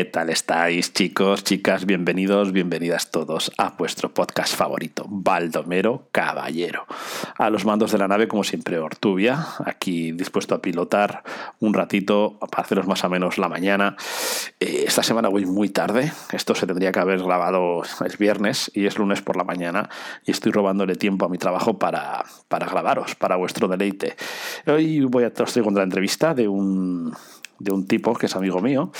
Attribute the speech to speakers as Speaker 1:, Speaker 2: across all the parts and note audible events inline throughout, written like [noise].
Speaker 1: ¿qué tal estáis, chicos, chicas? Bienvenidos, bienvenidas todos a vuestro podcast favorito, Baldomero Caballero. A los mandos de la nave, como siempre, Ortubia, aquí dispuesto a pilotar un ratito para haceros más o menos la mañana. Eh, esta semana voy muy tarde, esto se tendría que haber grabado el viernes y es lunes por la mañana y estoy robándole tiempo a mi trabajo para, para grabaros, para vuestro deleite. Hoy voy a os traigo la entrevista de un de un tipo que es amigo mío,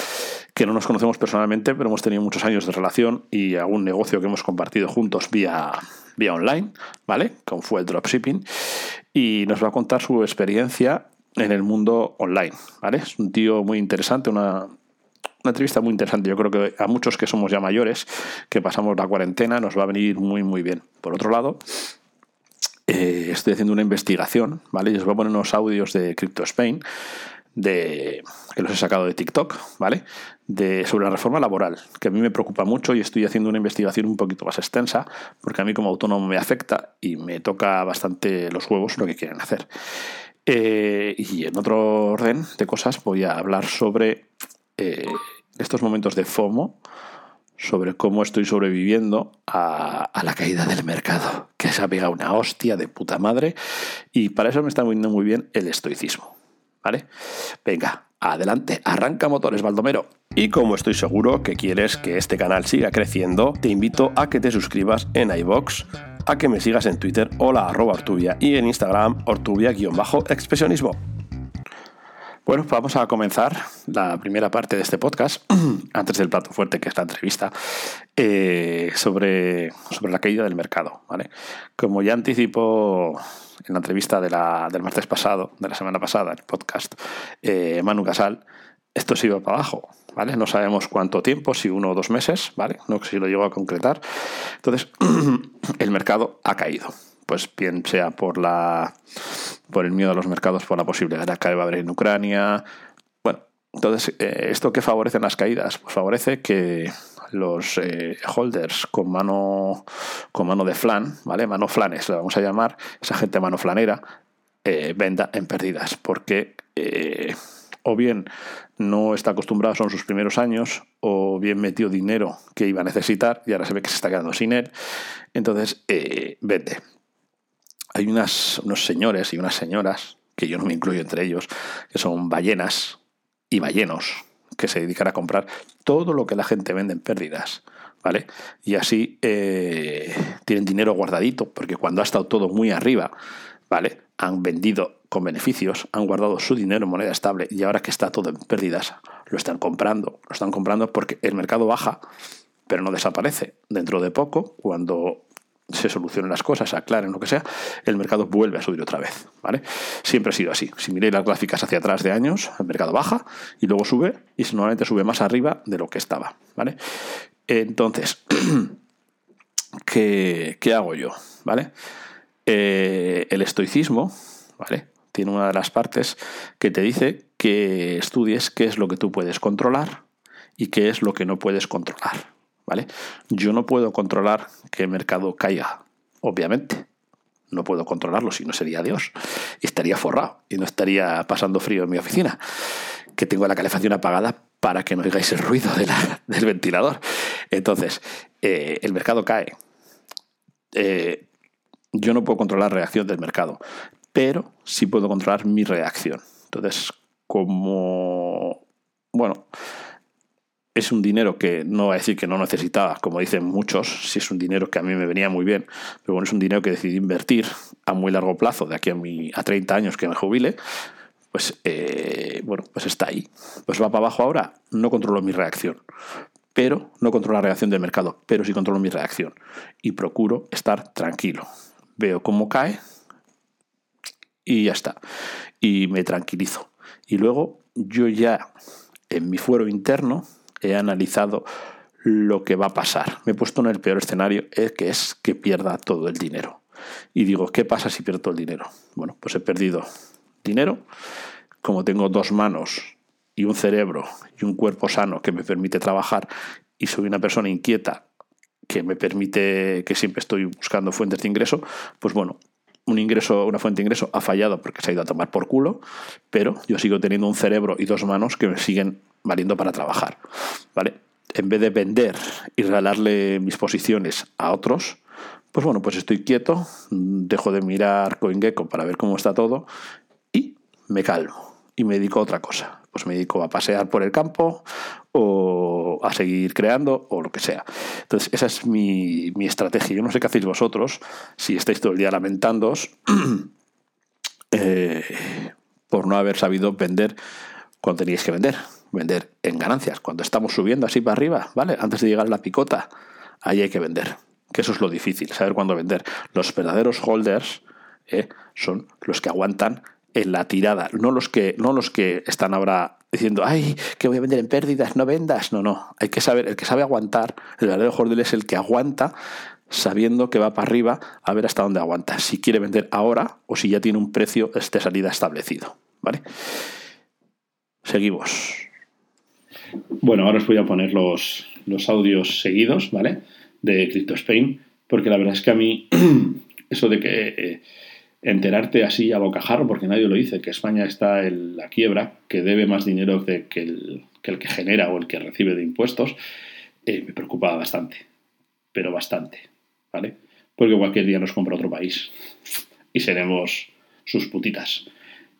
Speaker 1: que no nos conocemos personalmente, pero hemos tenido muchos años de relación y algún negocio que hemos compartido juntos vía, vía online, ¿vale? Como fue el dropshipping. Y nos va a contar su experiencia en el mundo online, ¿vale? Es un tío muy interesante, una, una entrevista muy interesante. Yo creo que a muchos que somos ya mayores, que pasamos la cuarentena, nos va a venir muy, muy bien. Por otro lado, eh, estoy haciendo una investigación, ¿vale? Y os voy a poner unos audios de Crypto Spain de, que los he sacado de TikTok, ¿vale? De, sobre la reforma laboral, que a mí me preocupa mucho y estoy haciendo una investigación un poquito más extensa, porque a mí como autónomo me afecta y me toca bastante los huevos lo que quieren hacer. Eh, y en otro orden de cosas voy a hablar sobre eh, estos momentos de FOMO, sobre cómo estoy sobreviviendo a, a, la caída del mercado, que se ha pegado una hostia de puta madre, y para eso me está viniendo muy bien el estoicismo. ¿Vale? Venga, adelante, arranca motores, Baldomero. Y como estoy seguro que quieres que este canal siga creciendo, te invito a que te suscribas en iBox, a que me sigas en Twitter, hola arroba Ortubia, y en Instagram, Ortubia-expresionismo. Bueno, vamos a comenzar la primera parte de este podcast, [clears throat] antes del plato fuerte, que es la entrevista, eh, sobre, sobre la caída del mercado. ¿vale? Como ya anticipó en la entrevista de la, del martes pasado, de la semana pasada, el podcast, eh, Manu Casal, esto se iba para abajo, ¿vale? No sabemos cuánto tiempo, si uno o dos meses, ¿vale? No sé si lo llego a concretar. Entonces, [clears throat] el mercado ha caído. Pues bien sea por la por el miedo a los mercados, por la posible guerra que va a haber en Ucrania. Bueno, entonces, eh, ¿esto qué favorece en las caídas? Pues favorece que los eh, holders con mano, con mano de flan, ¿vale? Mano flanes, lo vamos a llamar, esa gente mano flanera, eh, venda en pérdidas, porque eh, o bien no está acostumbrado, son sus primeros años, o bien metió dinero que iba a necesitar y ahora se ve que se está quedando sin él, entonces vende. Hay unas, unos señores y unas señoras, que yo no me incluyo entre ellos, que son ballenas y ballenos, que se dedican a comprar todo lo que la gente vende en pérdidas. ¿Vale? Y así eh, tienen dinero guardadito, porque cuando ha estado todo muy arriba, ¿vale? Han vendido con beneficios, han guardado su dinero en moneda estable y ahora que está todo en pérdidas, lo están comprando. Lo están comprando porque el mercado baja, pero no desaparece. Dentro de poco, cuando se solucionen las cosas, se aclaren lo que sea, el mercado vuelve a subir otra vez. ¿vale? Siempre ha sido así. Si miréis las gráficas hacia atrás de años, el mercado baja y luego sube y normalmente sube más arriba de lo que estaba. ¿vale? Entonces, [clears throat] ¿qué, hago yo? ¿Vale? Eh, el estoicismo ¿vale? tiene una de las partes que te dice que estudies qué es lo que tú puedes controlar y qué es lo que no puedes controlar. Yo no puedo controlar que el mercado caiga, obviamente. No puedo controlarlo, si no sería Dios. Estaría forrado y no estaría pasando frío en mi oficina, que tengo la calefacción apagada para que no oigáis el ruido [laughs] del ventilador. Entonces, eh, el mercado cae. Eh, yo no puedo controlar la reacción del mercado, pero sí puedo controlar mi reacción. Entonces, como, bueno, es un dinero que no va a decir que no necesitaba, como dicen muchos, si es un dinero que a mí me venía muy bien, pero bueno, es un dinero que decidí invertir a muy largo plazo, de aquí a, mi, a 30 años que me jubile, pues eh, bueno, pues está ahí. Pues va para abajo ahora, no controlo mi reacción, pero no controlo la reacción del mercado, pero sí controlo mi reacción y procuro estar tranquilo. Veo cómo cae y ya está. Y me tranquilizo. Y luego yo ya en mi fuero interno he analizado lo que va a pasar. Me he puesto en el peor escenario, eh, que es que pierda todo el dinero. Y digo, ¿qué pasa si pierdo todo el dinero? Bueno, pues he perdido dinero. Como tengo dos manos y un cerebro y un cuerpo sano que me permite trabajar y soy una persona inquieta que me permite que siempre estoy buscando fuentes de ingreso, pues bueno, un ingreso, una fuente de ingreso ha fallado porque se ha ido a tomar por culo, pero yo sigo teniendo un cerebro y dos manos que me siguen valiendo para trabajar. ¿Vale? En vez de vender y regalarle mis posiciones a otros, pues bueno, pues estoy quieto, dejo de mirar CoinGecko para ver cómo está todo y me calmo y me dedico a otra cosa. Pues me dedico a pasear por el campo o a seguir creando o lo que sea. Entonces, esa es mi, mi estrategia. Yo no sé qué hacéis vosotros, si estáis todo el día lamentándoos [clears throat] eh, por no haber sabido vender cuando teníais que vender. Vender en ganancias. Cuando estamos subiendo así para arriba, ¿vale? Antes de llegar a la picota, ahí hay que vender. Que eso es lo difícil, saber cuándo vender. Los verdaderos holders eh, son los que aguantan en la tirada, no los que, no los que están ahora diciendo, ay, que voy a vender en pérdidas, no vendas. No, no, hay que saber, el que sabe aguantar, el verdadero holders es el que aguanta sabiendo que va para arriba a ver hasta dónde aguanta, si quiere vender ahora o si ya tiene un precio de salida establecido. ¿Vale? Seguimos. Bueno, ahora os voy a poner los, los audios seguidos, ¿vale? De Crypto Spain, porque la verdad es que a mí [clears throat] eso de que eh, enterarte así a bocajarro, porque nadie lo dice, que España está en la quiebra, que debe más dinero que, el, que, genera o el que recibe de impuestos, eh, me preocupa bastante, pero bastante, ¿vale? Porque cualquier día nos compra otro país y seremos sus putitas.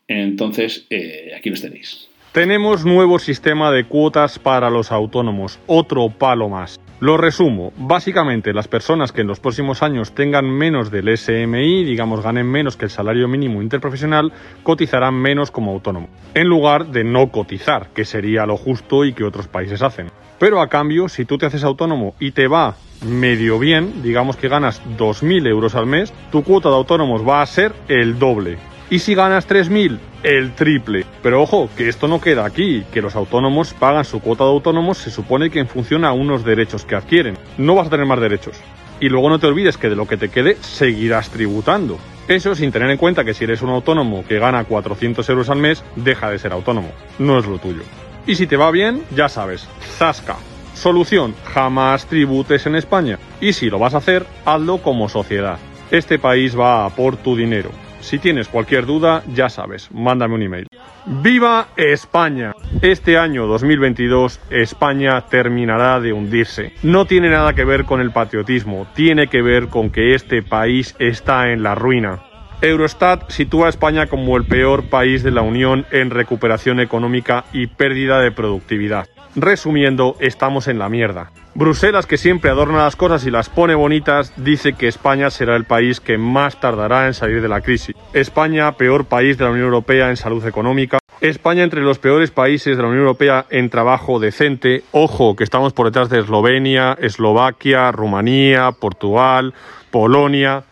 Speaker 1: Entonces, eh, aquí los tenéis.
Speaker 2: Tenemos nuevo sistema de cuotas para los autónomos, otro palo más. Lo resumo, básicamente las personas que en los próximos años tengan menos del SMI, digamos ganen menos que el salario mínimo interprofesional, cotizarán menos como autónomo, en lugar de no cotizar, que sería lo justo y que otros países hacen. Pero a cambio, si tú te haces autónomo y te va medio bien, digamos que ganas 2.000 euros al mes, tu cuota de autónomos va a ser el doble. Y si ganas 3.000, el triple. Pero ojo, que esto no queda aquí, que los autónomos pagan su cuota de autónomos se supone que en función a unos derechos que adquieren. No vas a tener más derechos. Y luego no te olvides que de lo que te quede seguirás tributando. Eso sin tener en cuenta que si eres un autónomo que gana 400 euros al mes, deja de ser autónomo. No es lo tuyo. Y si te va bien, ya sabes, zasca. Solución, jamás tributes en España. Y si lo vas a hacer, hazlo como sociedad. Este país va a por tu dinero. Si tienes cualquier duda, ya sabes, mándame un email. ¡Viva España! Este año 2022 España terminará de hundirse. No tiene nada que ver con el patriotismo, tiene que ver con que este país está en la ruina. Eurostat sitúa a España como el peor país de la Unión en recuperación económica y pérdida de productividad. Resumiendo, estamos en la mierda. Bruselas, que siempre adorna las cosas y las pone bonitas, dice que España será el país que más tardará en salir de la crisis. España, peor país de la Unión Europea en salud económica. España entre los peores países de la Unión Europea en trabajo decente. Ojo, que estamos por detrás de Eslovenia, Eslovaquia, Rumanía, Portugal, Polonia.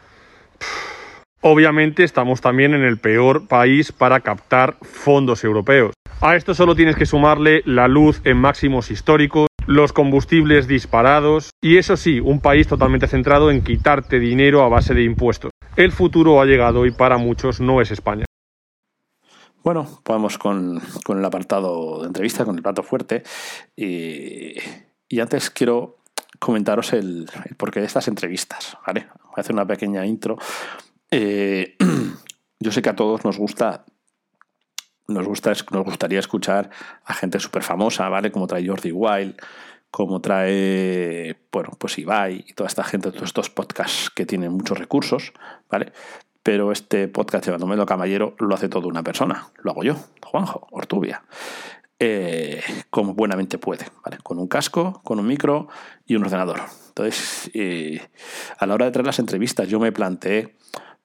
Speaker 2: Obviamente estamos también en el peor país para captar fondos europeos. A esto solo tienes que sumarle la luz en máximos históricos, los combustibles disparados y eso sí, un país totalmente centrado en quitarte dinero a base de impuestos. El futuro ha llegado y para muchos no es España.
Speaker 1: Bueno, vamos con, el apartado de entrevista, con el plato fuerte. Y, antes quiero comentaros el, porqué de estas entrevistas. ¿vale? Voy a hacer una pequeña intro. Eh, [clears throat] yo sé que a todos nos gusta nos, gusta, nos gustaría escuchar a gente súper famosa, ¿vale? Como trae Jordi Wild, como trae, bueno, pues Ibai y toda esta gente, todos estos podcasts que tienen muchos recursos, ¿vale? Pero este podcast de Baldomero Caballero lo hace toda una persona, lo hago yo, Juanjo, Ortubia. Eh, como buenamente puede, ¿vale? Con un casco, con un micro y un ordenador. Entonces, eh, a la hora de traer las entrevistas, yo me planteé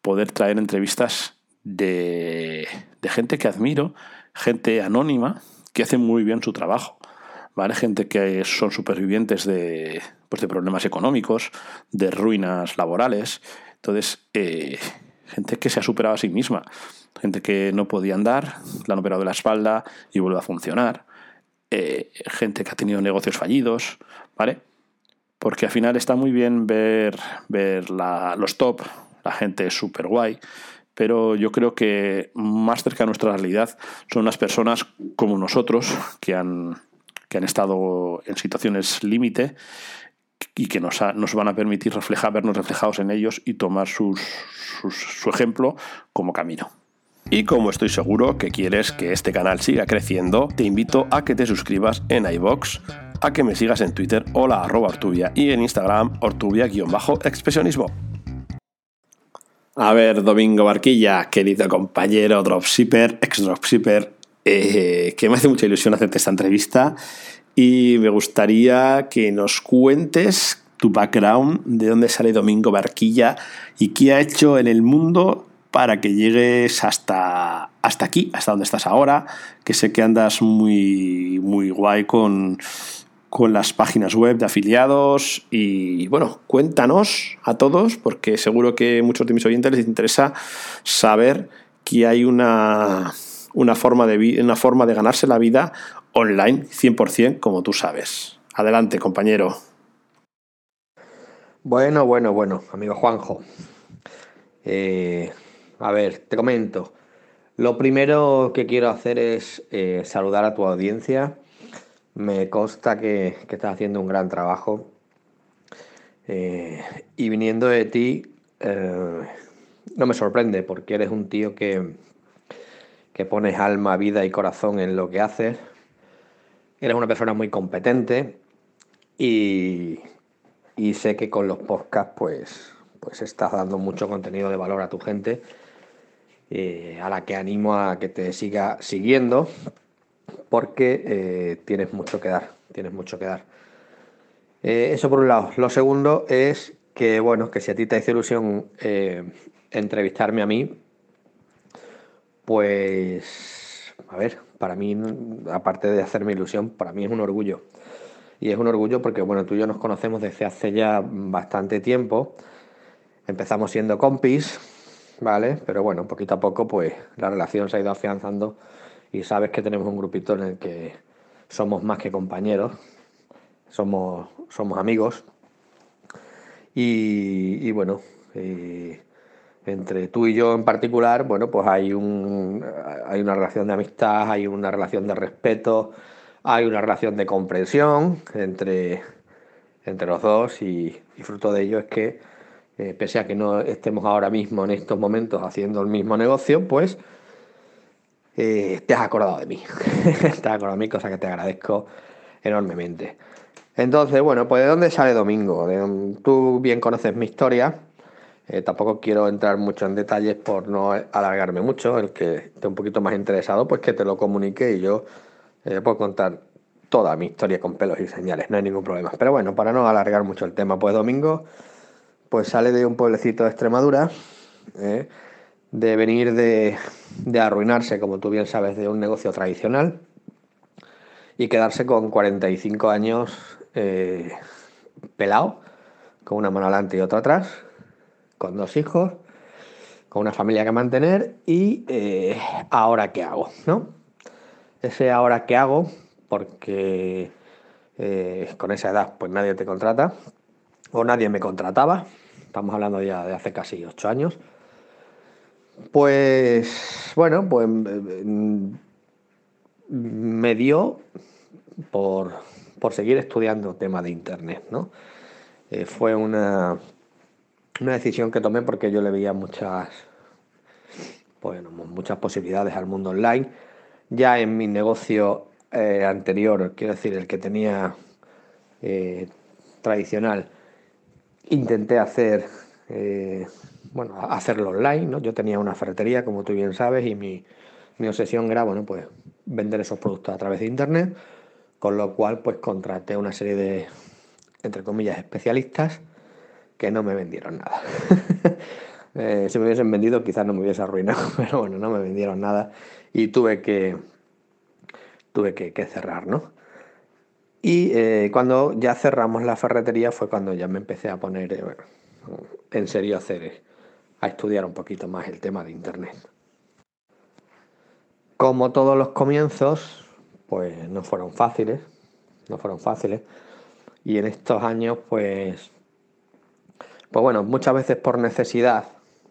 Speaker 1: poder traer entrevistas de, gente que admiro, gente anónima que hace muy bien su trabajo. ¿Vale? Gente que son supervivientes de, pues de problemas económicos, de ruinas laborales. Entonces, eh, gente que se ha superado a sí misma. Gente que no podía andar, la han operado de la espalda y vuelve a funcionar. Eh, gente que ha tenido negocios fallidos, ¿vale? Porque al final está muy bien ver, ver los top, la gente súper guay, pero yo creo que más cerca de nuestra realidad son las personas como nosotros que han, que han estado en situaciones límite, y que nos, van a permitir reflejar, vernos reflejados en ellos y tomar su ejemplo como camino. Y como estoy seguro que quieres que este canal siga creciendo, te invito a que te suscribas en iBox, a que me sigas en Twitter, hola arroba Ortubia, y en Instagram, Ortubia-expresionismo. A ver, Domingo Barquilla, querido compañero dropshipper, ex dropshipper, eh, que me hace mucha ilusión hacerte esta entrevista y me gustaría que nos cuentes tu background, de dónde sale Domingo Barquilla y qué ha hecho en el mundo para que llegues hasta, hasta aquí, hasta donde estás ahora, que sé que andas muy, muy guay con, con las páginas web de afiliados y bueno, cuéntanos a todos, porque seguro que muchos de mis oyentes les interesa saber que hay una, una, forma, de, una forma de ganarse la vida online 100%, como tú sabes. Adelante, compañero.
Speaker 3: Bueno, bueno, bueno, amigo Juanjo. Eh, a ver, te comento. Lo primero que quiero hacer es eh, saludar a tu audiencia. Me consta que, estás haciendo un gran trabajo. Eh, y viniendo de ti, no me sorprende porque eres un tío que, que pones alma, vida y corazón en lo que haces. Eres una persona muy competente y, y sé que con los podcasts pues, pues estás dando mucho contenido de valor a tu gente, eh, a la que animo a que te siga siguiendo, porque eh, tienes mucho que dar, tienes mucho que dar. Eh, eso por un lado. Lo segundo es que, bueno, que si a ti te hace ilusión entrevistarme a mí, pues, a ver, para mí, aparte de hacerme ilusión, para mí es un orgullo y es un orgullo porque, bueno, tú y yo nos conocemos desde hace ya bastante tiempo. Empezamos siendo compis, ¿vale? Pero bueno, poquito a poco, pues la relación se ha ido afianzando y sabes que tenemos un grupito en el que somos más que compañeros, somos, somos amigos. Y, bueno, entre tú y yo en particular, bueno, pues hay, un, hay una relación de amistad, hay una relación de respeto, hay una relación de comprensión entre, entre los dos y, fruto de ello es que, eh, pese a que no estemos ahora mismo en estos momentos haciendo el mismo negocio, pues eh, te has acordado de mí. [laughs] te has acordado de mí, cosa que te agradezco enormemente. Entonces, bueno, pues ¿de dónde sale Domingo? tú bien conoces mi historia. Eh, tampoco quiero entrar mucho en detalles por no alargarme mucho. El que esté un poquito más interesado, pues que te lo comunique y yo eh, puedo contar toda mi historia con pelos y señales, no hay ningún problema. Pero bueno, para no alargar mucho el tema, pues Domingo pues sale de un pueblecito de Extremadura, eh, de venir de, arruinarse, como tú bien sabes, de un negocio tradicional y quedarse con 45 años eh, pelado, con una mano adelante y otra atrás, con dos hijos, con una familia que mantener y ahora qué hago, ¿no? ese ahora qué hago, porque eh, con esa edad pues nadie te contrata, o nadie me contrataba, estamos hablando ya de hace casi ocho años, pues bueno, pues me dio por, seguir estudiando tema de Internet, ¿no? Eh, fue una, una decisión que tomé porque yo le veía muchas, bueno, muchas posibilidades al mundo online ya en mi negocio eh, anterior, quiero decir, el que tenía eh, tradicional, intenté hacer, bueno, hacerlo online, ¿no? Yo tenía una ferretería, como tú bien sabes, y mi, mi obsesión era, bueno, pues vender esos productos a través de internet, con lo cual, pues contraté una serie de, entre comillas, especialistas que no me vendieron nada. [laughs] si me hubiesen vendido quizás no me hubiese arruinado, [laughs] pero bueno, no me vendieron nada y tuve que, tuve que, cerrar, ¿no? Y eh, cuando ya cerramos la ferretería fue cuando ya me empecé a poner eh, en serio a hacer, a estudiar un poquito más el tema de Internet. Como todos los comienzos, pues no fueron fáciles, no fueron fáciles. Y en estos años, pues, pues bueno, muchas veces por necesidad,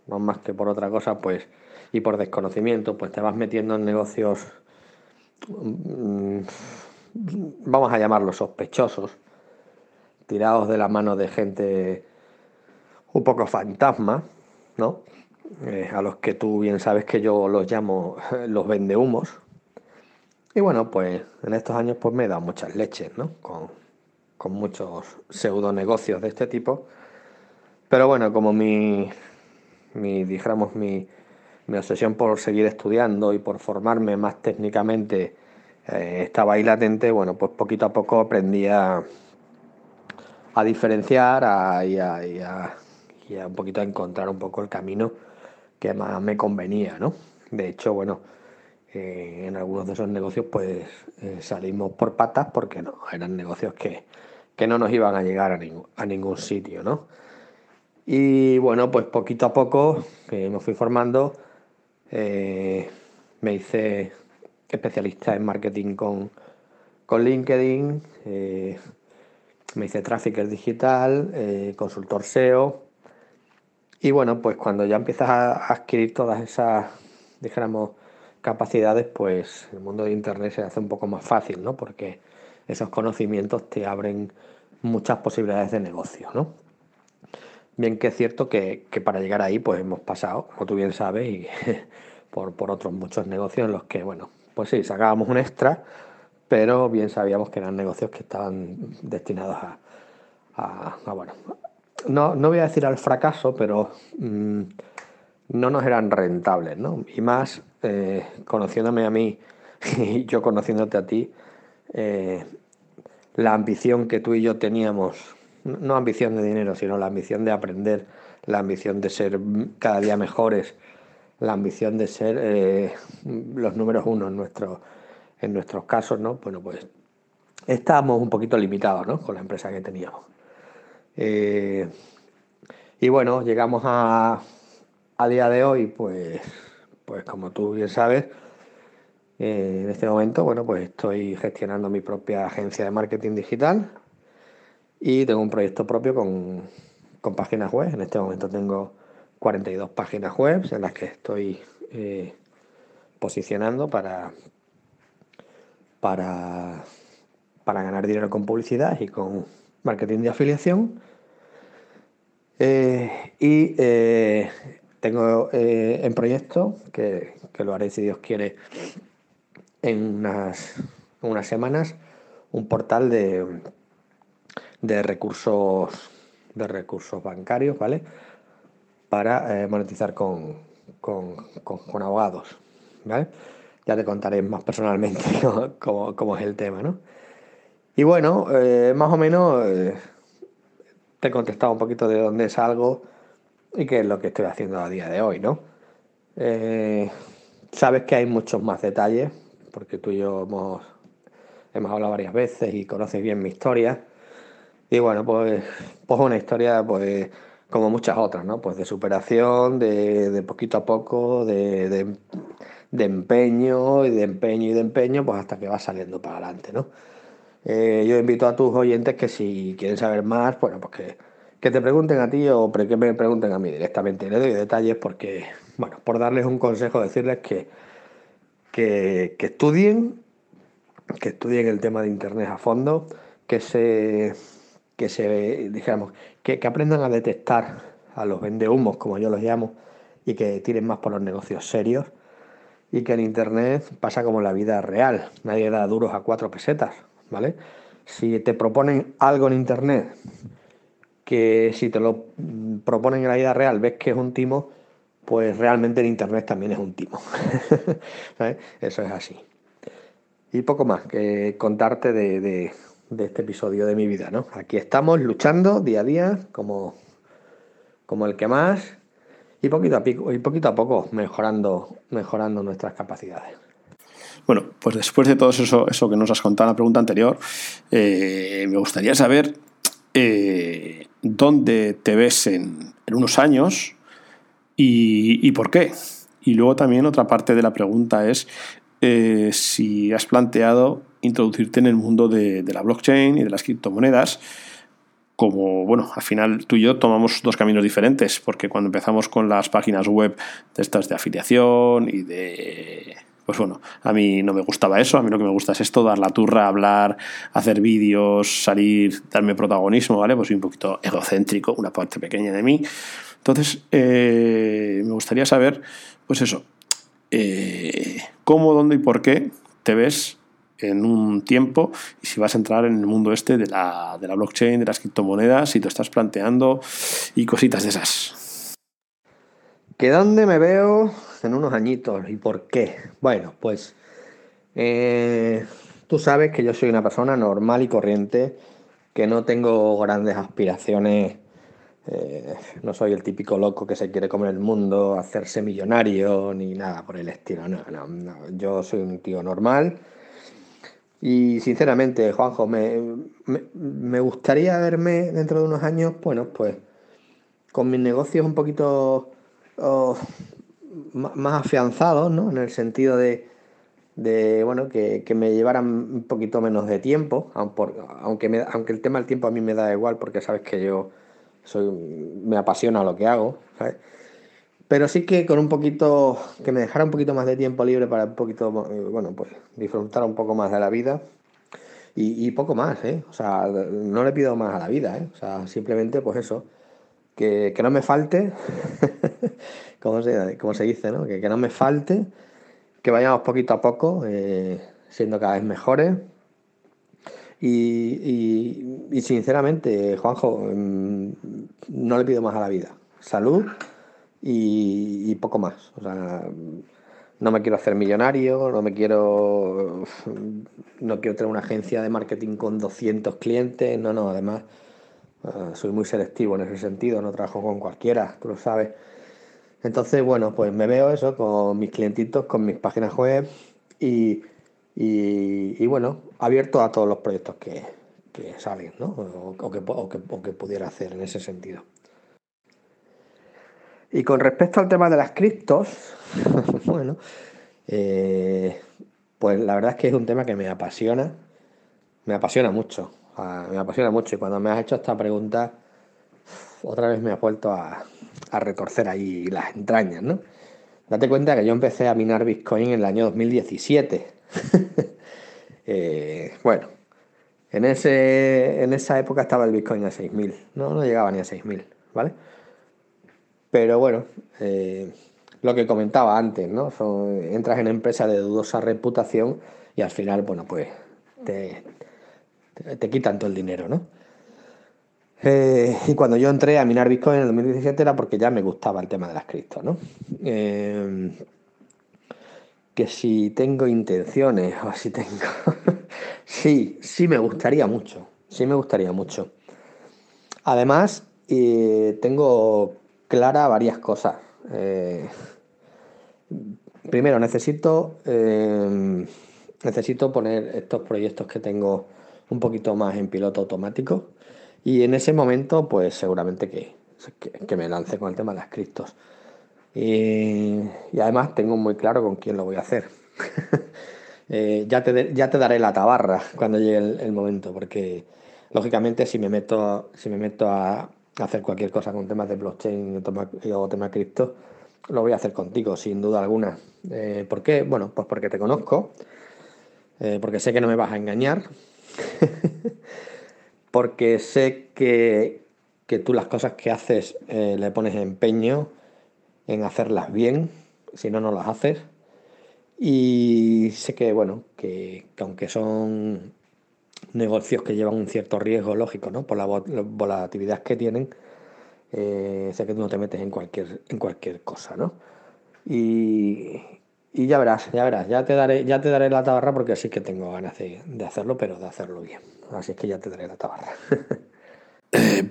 Speaker 3: más que por otra cosa, pues y por desconocimiento, pues te vas metiendo en negocios, mm, vamos a llamarlos sospechosos, tirados de la mano de gente un poco fantasma, Eh, a los que tú bien sabes que yo los llamo [laughs] los vendehumos. Y bueno, pues en estos años pues me he dado muchas leches, ¿no? Con, con muchos pseudo negocios de este tipo. Pero bueno, como mi, mi dijéramos, mi, mi obsesión por seguir estudiando y por formarme más técnicamente eh, estaba ahí latente, bueno, pues poquito a poco aprendí a, a diferenciar y, a, un poquito a encontrar un poco el camino que más me convenía, ¿no? De hecho, bueno, eh, en algunos de esos negocios pues eh, salimos por patas porque no, eran negocios que, no nos iban a llegar a, a ningún sitio, ¿no? Y bueno, pues poquito a poco que me fui formando, me hice especialista en marketing con, con LinkedIn, eh, me hice trafficker digital, eh, consultor SEO. Y bueno, pues cuando ya empiezas a adquirir todas esas, dijéramos, capacidades, pues el mundo de Internet se hace un poco más fácil, ¿no? Porque esos conocimientos te abren muchas posibilidades de negocio, ¿no? Bien que es cierto que, que para llegar ahí, pues hemos pasado, como tú bien sabes, y [laughs] por, por otros muchos negocios en los que, bueno, pues sí, sacábamos un extra, pero bien sabíamos que eran negocios que estaban destinados a, bueno, no, no, voy a decir al fracaso, pero mm, no nos eran rentables, ¿no? Y más eh, conociéndome a mí [laughs] y yo conociéndote a ti, eh, la ambición que tú y yo teníamos, no ambición de dinero, sino la ambición de aprender, la ambición de ser cada día mejores, la ambición de ser eh, los números uno en, nuestro, en nuestros casos, ¿no? Bueno, pues estábamos un poquito limitados, ¿no? Con la empresa que teníamos. Eh, y bueno, llegamos a, a, día de hoy, pues, pues como tú bien sabes, eh, en este momento, bueno, pues estoy gestionando mi propia agencia de marketing digital y tengo un proyecto propio con, con páginas web. En este momento tengo 42 páginas web en las que estoy eh, posicionando para, para, para ganar dinero con publicidad y con marketing de afiliación. Eh, y eh, tengo en proyecto, que, lo haré si Dios quiere en unas, unas semanas, un portal de, de recursos de recursos bancarios, ¿vale? para eh, monetizar con, abogados. Ya te contaré más personalmente [laughs] cómo, es el tema. ¿no? Y bueno, eh, más o menos eh, te he contestado un poquito de dónde salgo y qué es lo que estoy haciendo a día de hoy. ¿no? sabes que hay muchos más detalles, porque tú y yo hemos, hemos hablado varias veces y conoces bien mi historia. Y bueno, pues, pues una historia pues como muchas otras, ¿no? Pues de superación, de, poquito a poco, de, empeño y de empeño y de empeño, pues hasta que va saliendo para adelante, ¿no? Eh, yo invito a tus oyentes que si quieren saber más, bueno, pues que, te pregunten a ti o que me pregunten a mí directamente. Les doy detalles porque, bueno, por darles un consejo, decirles que, que, que estudien, que estudien el tema de Internet a fondo, que se que se, dijéramos, que, aprendan a detectar a los vendehumos, como yo los llamo, y que tiren más por los negocios serios. Y que en Internet pasa como la vida real, nadie da duros a cuatro pesetas, ¿vale? Si te proponen algo en Internet, que si te lo proponen en la vida real ves que es un timo, pues realmente en Internet también es un timo. [laughs] Eso es así. Y poco más que contarte de, de este episodio de mi vida, ¿no? Aquí estamos luchando día a día como, como el que más y poquito a, pico, y poquito a poco mejorando, mejorando nuestras capacidades.
Speaker 1: Bueno, pues después de todo eso, eso que nos has contado en la pregunta anterior, eh, me gustaría saber eh, dónde te ves en, unos años y, por qué. Y luego también otra parte de la pregunta es eh, si has planteado introducirte en el mundo de, la blockchain y de las criptomonedas. Como, bueno, al final tú y yo tomamos dos caminos diferentes, porque cuando empezamos con las páginas web de estas de afiliación y de Pues bueno, a mí no me gustaba eso, a mí lo que me gusta es esto, dar la turra, hablar, hacer vídeos, salir, darme protagonismo, ¿vale? Pues soy un poquito egocéntrico, una parte pequeña de mí. Entonces, eh, me gustaría saber, pues eso, eh, cómo, dónde y por qué te ves en un tiempo y si vas a entrar en el mundo este de la, de la blockchain, de las criptomonedas, si te estás planteando y cositas de esas.
Speaker 3: ¿Que dónde me veo en unos añitos y por qué? Bueno, pues eh, tú sabes que yo soy una persona normal y corriente, que no tengo grandes aspiraciones, eh, no soy el típico loco que se quiere comer el mundo, hacerse millonario, ni nada por el estilo. No, no, no. Yo soy un tío normal y sinceramente, Juanjo, me, me, gustaría verme dentro de unos años, bueno, pues con mis negocios un poquito oh, más afianzados, ¿no? En el sentido de, de bueno, que, me llevaran un poquito menos de tiempo, aunque, me, aunque el tema del tiempo a mí me da igual, porque sabes que yo soy, me apasiona lo que hago, ¿sabes? Pero sí que con un poquito, que me dejara un poquito más de tiempo libre para un poquito, bueno, pues disfrutar un poco más de la vida. Y, poco más, ¿eh? O sea, no le pido más a la vida, ¿eh? O sea, simplemente pues eso, que, no me falte, [laughs] como, se, se dice, ¿no? Que, no me falte, que vayamos poquito a poco, eh, siendo cada vez mejores. Y, y, sinceramente, Juanjo, mm, no le pido más a la vida. Salud y, poco más. O sea, no me quiero hacer millonario, no me quiero. No quiero tener una agencia de marketing con 200 clientes, no, no, además eh, soy muy selectivo en ese sentido, no trabajo con cualquiera, tú lo sabes. Entonces, bueno, pues me veo eso con mis clientitos, con mis páginas web y, y, bueno, abierto a todos los proyectos que, que salen, ¿no? o, que, o, que, o que pudiera hacer en ese sentido. Y con respecto al tema de las criptos, [laughs] bueno, eh, pues la verdad es que es un tema que me apasiona, me apasiona mucho, me apasiona mucho. Y cuando me has hecho esta pregunta, otra vez me ha vuelto a, retorcer ahí las entrañas, ¿no? Date cuenta que yo empecé a minar Bitcoin en el año 2017. [laughs] Eh, bueno, en, ese, en esa época estaba el Bitcoin a 6.000, no, no llegaba ni a 6.000, ¿vale? Pero bueno, eh, lo que comentaba antes, ¿no? entras en empresa de dudosa reputación y al final, bueno, pues te, te, quitan todo el dinero, ¿no? Eh, y cuando yo entré a minar Bitcoin en el 2017 era porque ya me gustaba el tema de las criptos, ¿no? Eh, que si tengo intenciones o si tengo... [laughs] sí, sí me gustaría mucho, sí me gustaría mucho. Además, tengo clara varias cosas. Eh, primero, necesito, eh, necesito poner estos proyectos que tengo un poquito más en piloto automático y en ese momento, pues seguramente que, que, me lance con el tema de las criptos. Y, además tengo muy claro con quién lo voy a hacer. [laughs] Eh, ya, te, ya te daré la tabarra cuando llegue el, momento, porque lógicamente si me meto, si me meto a, hacer cualquier cosa con temas de blockchain o tema cripto, lo voy a hacer contigo, sin duda alguna. Eh, ¿Por qué? Bueno, pues porque te conozco, eh, porque sé que no me vas a engañar, [laughs] porque sé que, que, tú las cosas que haces eh, le pones empeño en hacerlas bien, si no, no las haces. Y sé que, bueno, que aunque son negocios que llevan un cierto riesgo lógico, ¿no? Por la volatilidad que tienen, eh, sé que tú no te metes en cualquier, en cualquier cosa, ¿no? Y, ya verás, ya verás, ya te daré, ya te daré la tabarra porque sí que tengo ganas de, hacerlo, pero de hacerlo bien. Así que ya te daré la tabarra. [laughs]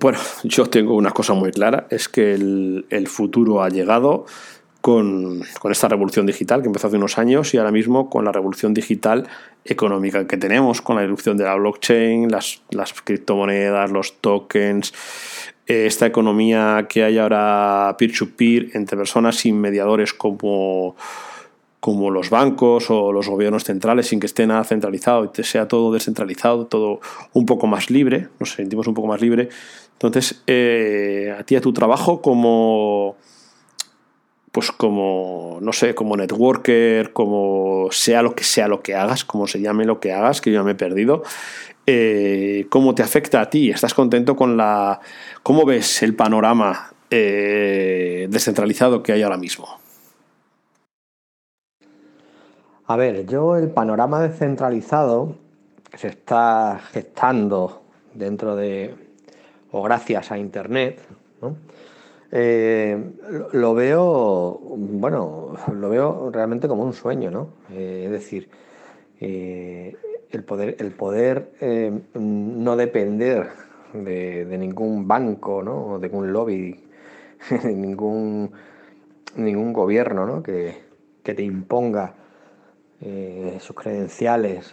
Speaker 1: Bueno, yo tengo una cosa muy clara, es que el, el futuro ha llegado con, esta revolución digital que empezó hace unos años y ahora mismo con la revolución digital económica que tenemos, con la erupción de la blockchain, las, criptomonedas, los tokens, eh, esta economía que hay ahora peer-to-peer entre personas sin mediadores como, como los bancos o los gobiernos centrales sin que esté nada centralizado y sea todo descentralizado, todo un poco más libre, nos sentimos un poco más libre. Entonces, eh, a ti a tu trabajo como pues como, no sé, como networker, como sea lo que sea lo que hagas, como se llame lo que hagas, que yo me he perdido, eh, ¿cómo te afecta a ti? ¿Estás contento con la... ¿Cómo ves el panorama eh, descentralizado que hay ahora mismo?
Speaker 3: A ver, yo el panorama descentralizado que se está gestando dentro de, o gracias a Internet. Eh, lo veo, bueno, lo veo realmente como un sueño, ¿no? Eh, es decir, eh, el poder, el poder no depender de, ningún banco, ¿no? O de ningún lobby, [laughs] de ningún, ningún gobierno, ¿no? Que, que te imponga sus credenciales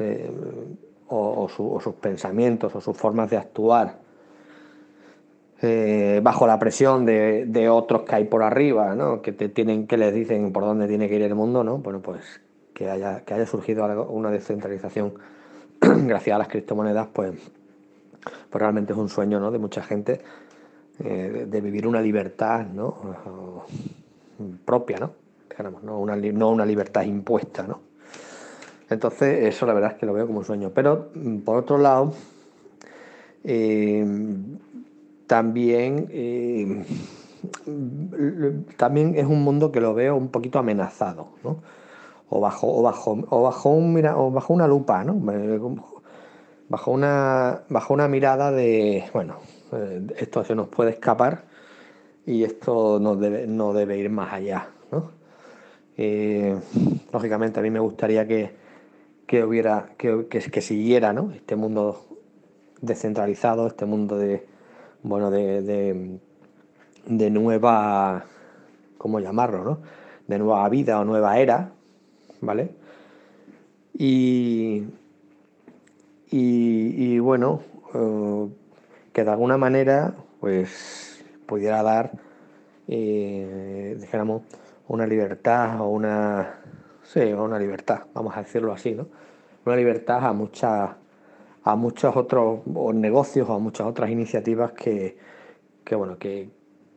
Speaker 3: o, o sus pensamientos o sus formas de actuar eh, bajo la presión de, otros que hay por arriba, ¿no? que te tienen, que les dicen por dónde tiene que ir el mundo, ¿no? Bueno, pues que haya, surgido una descentralización [clears throat] gracias a las criptomonedas, pues, pues realmente es un sueño ¿no? de mucha gente eh, de, vivir una libertad ¿no? propia, ¿no? ¿no? Una, no una libertad impuesta, ¿no? Entonces, eso la verdad es que lo veo como un sueño. Pero, por otro lado, eh, también, eh, también es un mundo que lo veo un poquito amenazado, ¿no? O bajo, o bajo, o bajo, un, mira, o bajo una lupa, ¿no? Bajo una, bajo una mirada de, bueno, eh, esto se nos puede escapar y esto no debe, no debe ir más allá, ¿no? Lógicamente a mí me gustaría que, que hubiera, que, que, que siguiera, ¿no? Este mundo descentralizado, este mundo de, bueno, de, de, nueva, ¿cómo llamarlo? No? De nueva vida o nueva era, ¿vale? Y, y, bueno, eh, que de alguna manera, pues, pudiera dar, eh, dijéramos, una libertad o una, sí, una libertad, vamos a decirlo así, ¿no? Una libertad a muchas a muchos otros negocios o a muchas otras iniciativas que, bueno, que,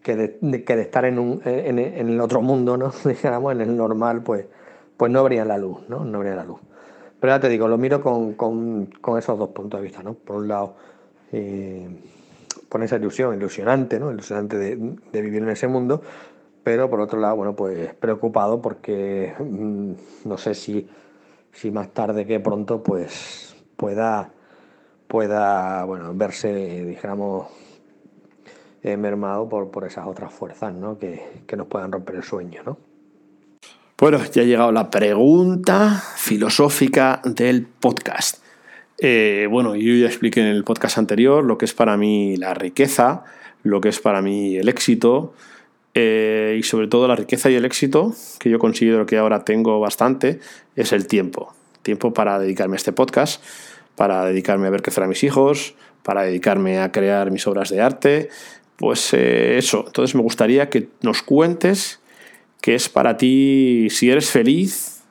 Speaker 3: que, de, estar en, un, en, el otro mundo, ¿no? [laughs] Digamos, en el normal, pues, pues no habría la luz, ¿no? No habría la luz. Pero ya te digo, lo miro con, con, con esos dos puntos de vista, ¿no? Por un lado, eh, con esa ilusión, ilusionante, ¿no? Ilusionante de, de, vivir en ese mundo, pero por otro lado, bueno, pues preocupado porque mm, no sé si, si más tarde que pronto, pues pueda pueda bueno, verse, dijéramos, eh, mermado por, por, esas otras fuerzas ¿no? que, que, nos puedan romper el sueño. ¿no?
Speaker 1: Bueno, ya ha llegado la pregunta filosófica del podcast. Eh, bueno, yo ya expliqué en el podcast anterior lo que es para mí la riqueza, lo que es para mí el éxito, eh, y sobre todo la riqueza y el éxito, que yo considero que ahora tengo bastante, es el tiempo. Tiempo para dedicarme a este podcast para dedicarme a ver crecer a mis hijos, para dedicarme a crear mis obras de arte, pues eh, eso. Entonces me gustaría que nos cuentes qué es para ti, si eres feliz,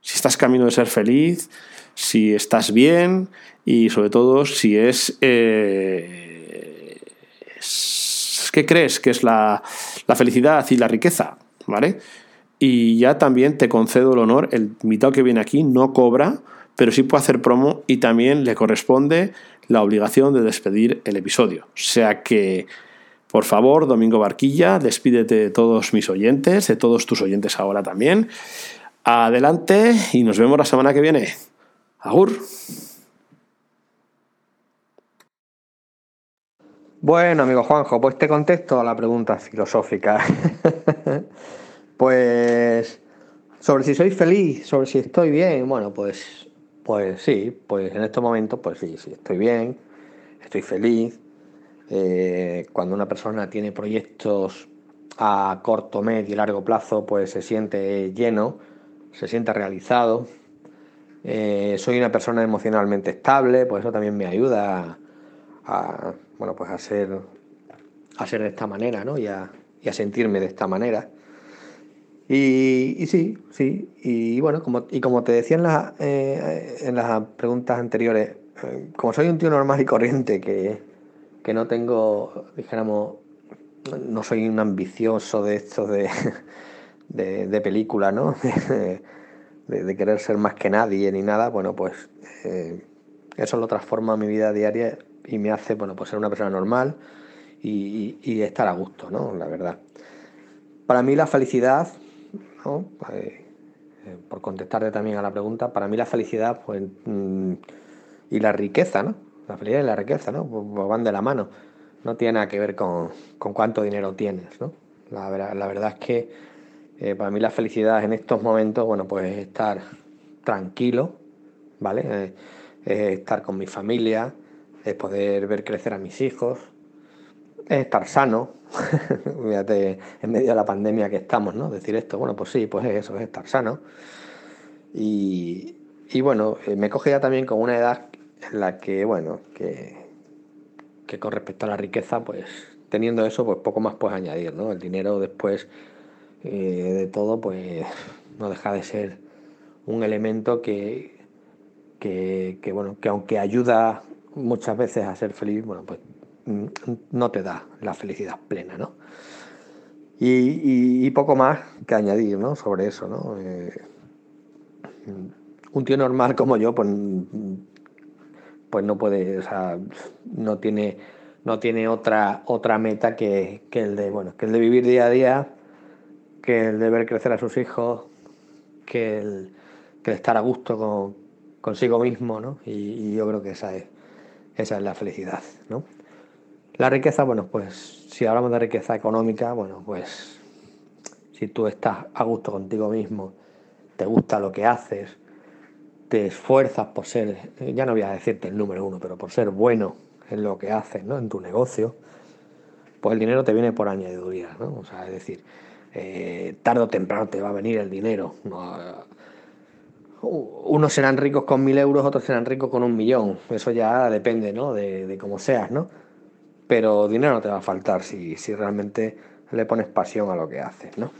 Speaker 1: si estás camino de ser feliz, si estás bien y sobre todo si es... Eh, ¿Qué crees que es la, la felicidad y la riqueza? ¿Vale? Y ya también te concedo el honor, el invitado que viene aquí no cobra, pero sí puede hacer promo y también le corresponde la obligación de despedir el episodio. O sea que, por favor, Domingo Barquilla, despídete de todos mis oyentes, de todos tus oyentes ahora también. Adelante y nos vemos la semana que viene. Agur.
Speaker 3: Bueno, amigo Juanjo, pues te contesto a la pregunta filosófica. [laughs] pues sobre si soy feliz, sobre si estoy bien, bueno, pues pues sí, pues en estos momentos, pues sí, sí, estoy bien, estoy feliz. Eh, cuando una persona tiene proyectos a corto, medio y largo plazo, pues se siente lleno, se siente realizado. Eh, soy una persona emocionalmente estable, pues eso también me ayuda a, bueno, pues a ser, de esta manera, ¿no? y a sentirme de esta manera. Y, sí, sí. Y bueno, como, y como te decía en, eh, en las preguntas anteriores, eh, como soy un tío normal y corriente, que, que no tengo, dijéramos, no soy un ambicioso de esto [laughs] de, de, película, ¿no? [laughs] de, querer ser más que nadie ni nada, bueno, pues eh, eso lo transforma mi vida diaria y me hace, bueno, pues ser una persona normal y, estar a gusto, ¿no? La verdad. Para mí la felicidad, ¿no? Eh, eh, por contestarte también a la pregunta, para mí la felicidad pues, mm, y la riqueza, ¿no? La felicidad y la riqueza, ¿no? Pues, pues van de la mano. No tiene nada que ver con, cuánto dinero tienes, ¿no? La, verdad es que eh, para mí la felicidad en estos momentos, bueno, pues es estar tranquilo, ¿vale? estar con mi familia, es poder ver crecer a mis hijos, es estar sano. [laughs] En medio de la pandemia que estamos, ¿no? Decir esto, bueno, pues sí, pues es eso, es estar sano. Y, bueno, eh, me coge ya también con una edad en la que, bueno, que, que con respecto a la riqueza, pues teniendo eso, pues poco más puedes añadir, ¿no? El dinero después eh, de todo, pues no deja de ser un elemento que, que, bueno, que aunque ayuda muchas veces a ser feliz, bueno, pues mm, no te da la felicidad plena, ¿no? Y, poco más que añadir, ¿no? Sobre eso, ¿no? Eh, un tío normal como yo, pues, pues no puede, o sea, no tiene, no tiene otra, otra meta que, el de, bueno, que el de vivir día a día, que el de ver crecer a sus hijos, que el, que estar a gusto con, consigo mismo, ¿no? y yo creo que esa es esa es la felicidad, ¿no? La riqueza, bueno, pues si hablamos de riqueza económica, bueno, pues si tú estás a gusto contigo mismo, te gusta lo que haces, te esfuerzas por ser, ya no voy a decirte el número uno, pero por ser bueno en lo que haces, ¿no? En tu negocio, pues el dinero te viene por añadidura, ¿no? O sea, es decir, eh, tarde o temprano te va a venir el dinero. ¿no? Unos serán ricos con mil euros, otros serán ricos con un millón. Eso ya depende, ¿no? De, cómo seas, ¿no? Pero dinero no te va a faltar si, realmente le pones pasión a lo que haces, ¿no?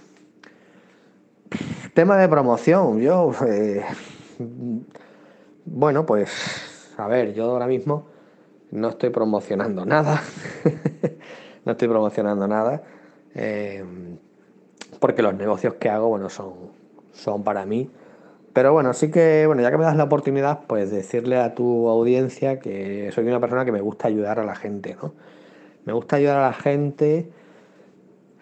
Speaker 3: Tema de promoción, yo, eh, bueno, pues, a ver, yo ahora mismo no estoy promocionando nada, [laughs] no estoy promocionando nada, eh, porque los negocios que hago, bueno, son, son para mí pero bueno, sí que, bueno, ya que me das la oportunidad, pues decirle a tu audiencia que soy una persona que me gusta ayudar a la gente, ¿no? Me gusta ayudar a la gente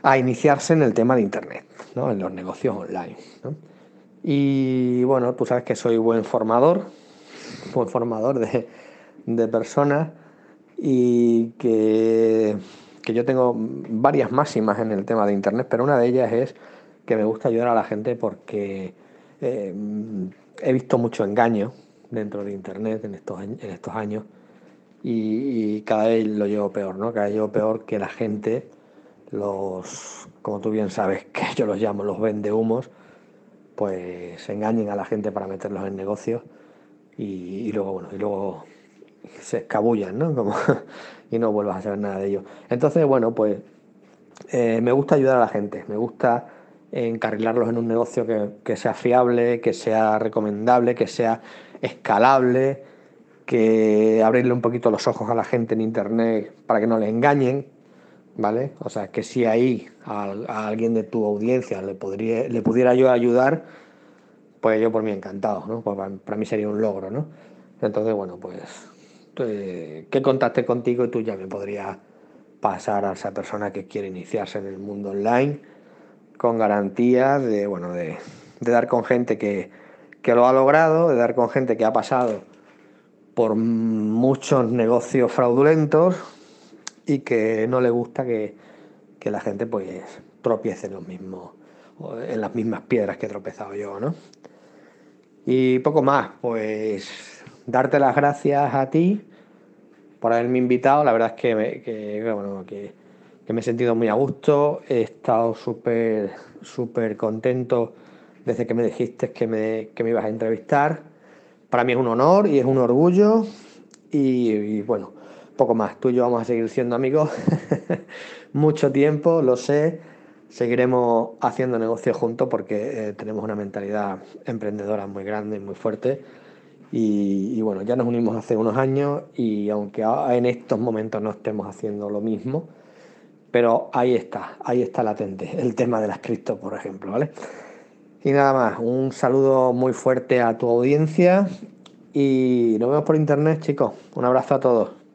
Speaker 3: a iniciarse en el tema de Internet, ¿no? En los negocios online. Y bueno, tú sabes que soy buen formador, [laughs] buen formador de, de personas y que, que yo tengo varias máximas en el tema de Internet, pero una de ellas es que me gusta ayudar a la gente porque eh, he visto mucho engaño dentro de Internet en estos, en estos años y, cada vez lo llevo peor, ¿no? Cada vez llevo peor que la gente, los, como tú bien sabes, [laughs] que yo los llamo los vendehumos, pues engañen a la gente para meterlos en negocios y, luego, bueno, y luego se escabullan, ¿no? Como, [laughs] y no vuelvas a saber nada de ellos. Entonces, bueno, pues eh, me gusta ayudar a la gente, me gusta encarrilarlos en un negocio que, sea fiable, que sea recomendable, que sea escalable, que abrirle un poquito los ojos a la gente en internet para que no le engañen, ¿vale? O sea, que si ahí a, alguien de tu audiencia le, podría, le pudiera yo ayudar, pues yo por mí encantado, ¿no? Pues para, mí sería un logro, ¿no? Entonces, bueno, pues que contacte contigo y tú ya me podrías pasar a esa persona que quiere iniciarse en el mundo online con garantía de, bueno, de, dar con gente que, lo ha logrado, de dar con gente que ha pasado por muchos negocios fraudulentos y que no le gusta que, la gente pues tropiece en los mismos en las mismas piedras que he tropezado yo, ¿no? Y poco más, pues darte las gracias a ti por haberme invitado. La verdad es que, que, bueno, que que me he sentido muy a gusto, he estado súper, súper contento desde que me dijiste que me, que me ibas a entrevistar. Para mí es un honor y es un orgullo y, bueno, poco más. Tú y yo vamos a seguir siendo amigos [laughs] mucho tiempo, lo sé. Seguiremos haciendo negocios juntos porque eh, tenemos una mentalidad emprendedora muy grande y muy fuerte. Y, y, bueno, ya nos unimos hace unos años y aunque en estos momentos no estemos haciendo lo mismo, pero ahí está, ahí está latente el tema de las cripto, por ejemplo, ¿vale? Y nada más, un saludo muy fuerte a tu audiencia y nos vemos por internet, chicos. Un abrazo a todos.